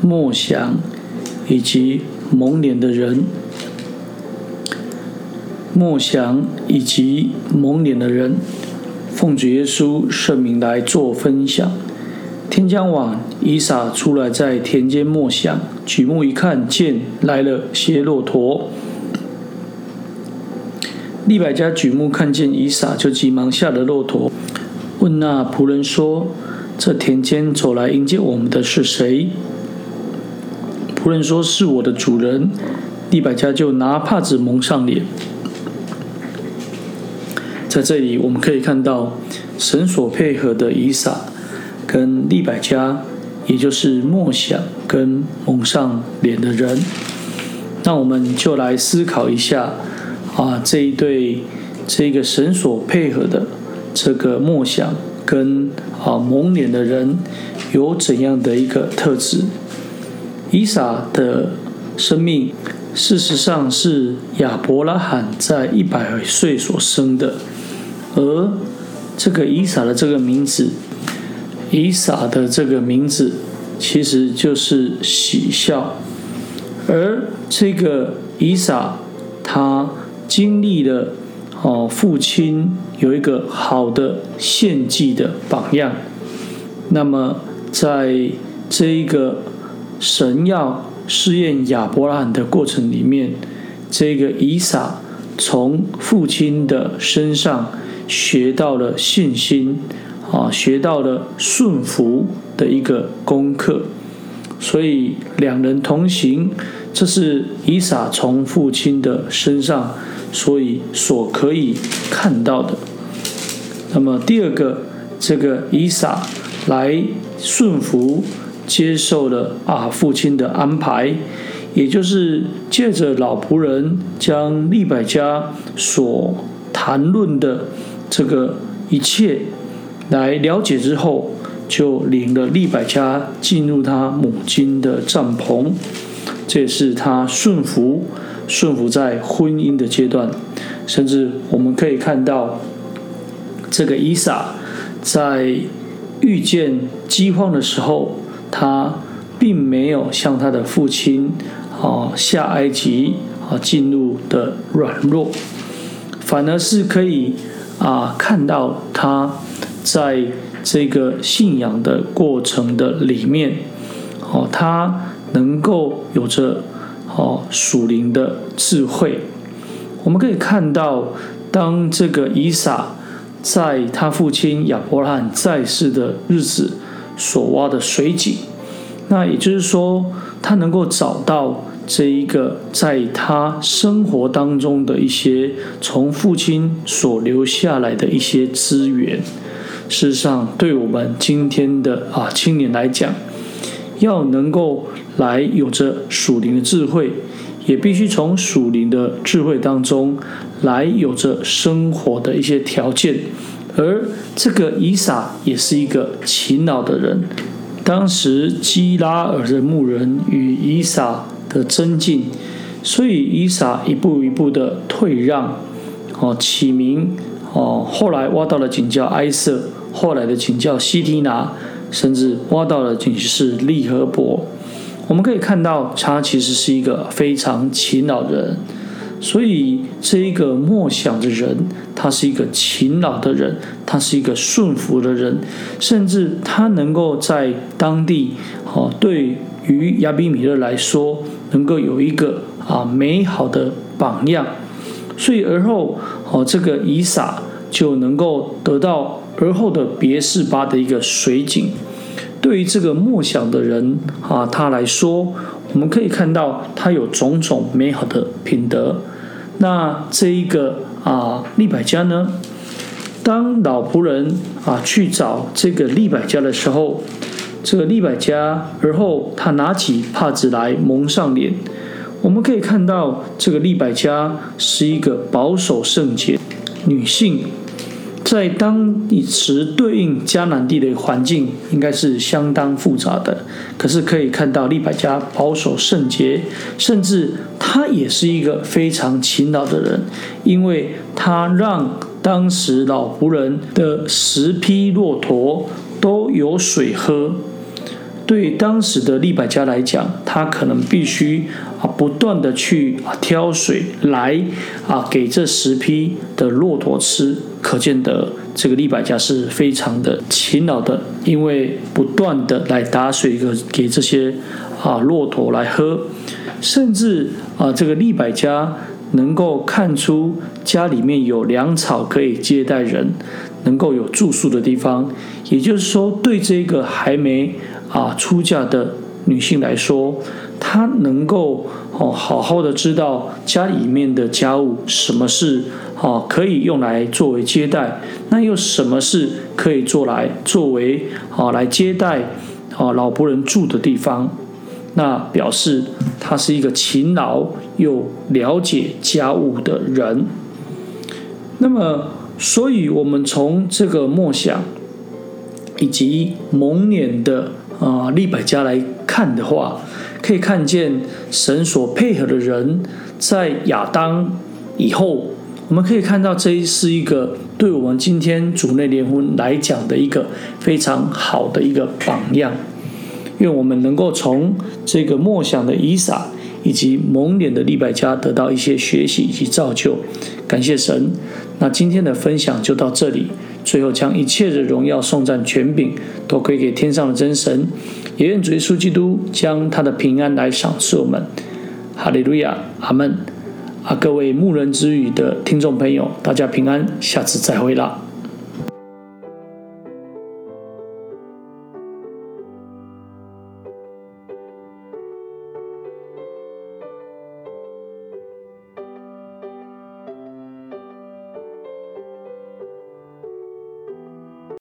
默想以及蒙脸的人，默想以及蒙脸的人，奉主耶稣圣名来做分享。天将晚，以撒出来在田间默想，举目一看，见来了些骆驼。利百加举目看见以撒，就急忙下了骆驼，问那仆人说：“这田间走来迎接我们的是谁？”仆人说：“是我的主人。”利百加就拿帕子蒙上脸。在这里，我们可以看到神所配合的以撒跟利百加，也就是默想跟蒙上脸的人。那我们就来思考一下。啊，这一对这个神所配合的这个默想跟啊蒙脸的人有怎样的一个特质？以撒的生命事实上是亚伯拉罕在一百岁所生的，而这个以撒的这个名字，以撒的这个名字其实就是喜笑，而这个以撒他。经历了哦，父亲有一个好的献祭的榜样。那么，在这一个神要试验亚伯拉罕的过程里面，这个以撒从父亲的身上学到了信心啊，学到了顺服的一个功课。所以两人同行，这是以撒从父亲的身上。所以所可以看到的，那么第二个，这个以撒来顺服接受了啊父亲的安排，也就是借着老仆人将利百家所谈论的这个一切来了解之后，就领了利百家进入他母亲的帐篷，这也是他顺服。顺服在婚姻的阶段，甚至我们可以看到，这个伊撒在遇见饥荒的时候，他并没有像他的父亲啊下埃及啊进入的软弱，反而是可以啊看到他在这个信仰的过程的里面，哦，他能够有着。哦，属灵的智慧，我们可以看到，当这个以撒在他父亲亚伯拉罕在世的日子所挖的水井，那也就是说，他能够找到这一个在他生活当中的一些从父亲所留下来的一些资源。事实上，对我们今天的啊青年来讲，要能够。来有着属灵的智慧，也必须从属灵的智慧当中来有着生活的一些条件。而这个以撒也是一个勤劳的人。当时基拉尔的牧人与以撒的争竞，所以以撒一步一步的退让，哦，起名哦，后来挖到了井叫埃瑟，后来的井叫西提拿，甚至挖到了井是利和伯。我们可以看到，他其实是一个非常勤劳的人，所以这一个默想的人，他是一个勤劳的人，他是一个顺服的人，甚至他能够在当地，哦，对于亚比米勒来说，能够有一个啊美好的榜样，所以而后哦，这个以撒就能够得到而后的别是巴的一个水井。对于这个默想的人啊，他来说，我们可以看到他有种种美好的品德。那这一个啊，利百家呢，当老仆人啊去找这个利百家的时候，这个利百家而后他拿起帕子来蒙上脸。我们可以看到，这个利百家是一个保守圣洁女性。在当时对应迦南地的环境，应该是相当复杂的。可是可以看到利百加保守圣洁，甚至他也是一个非常勤劳的人，因为他让当时老仆人的十匹骆驼都有水喝，对当时的利百家来讲，他可能必须啊不断的去挑水来啊给这十匹的骆驼吃，可见得这个利百家是非常的勤劳的，因为不断的来打水给给这些啊骆驼来喝，甚至啊这个利百家能够看出家里面有粮草可以接待人，能够有住宿的地方，也就是说对这个还没啊，出嫁的女性来说，她能够哦好好的知道家里面的家务，什么是哦可以用来作为接待，那又什么是可以做来作为哦来接待哦老仆人住的地方？那表示她是一个勤劳又了解家务的人。那么，所以我们从这个默想以及蒙脸的。啊，利百加来看的话，可以看见神所配合的人，在亚当以后，我们可以看到这是一个对我们今天主内联婚来讲的一个非常好的一个榜样。愿我们能够从这个默想的以撒以及蒙脸的利百加得到一些学习以及造就。感谢神。那今天的分享就到这里。最后，将一切的荣耀、送赞、权柄都归给天上的真神，也愿主耶稣基督将他的平安来赏赐我们。哈利路亚，阿门。啊，各位牧人之语的听众朋友，大家平安，下次再会啦。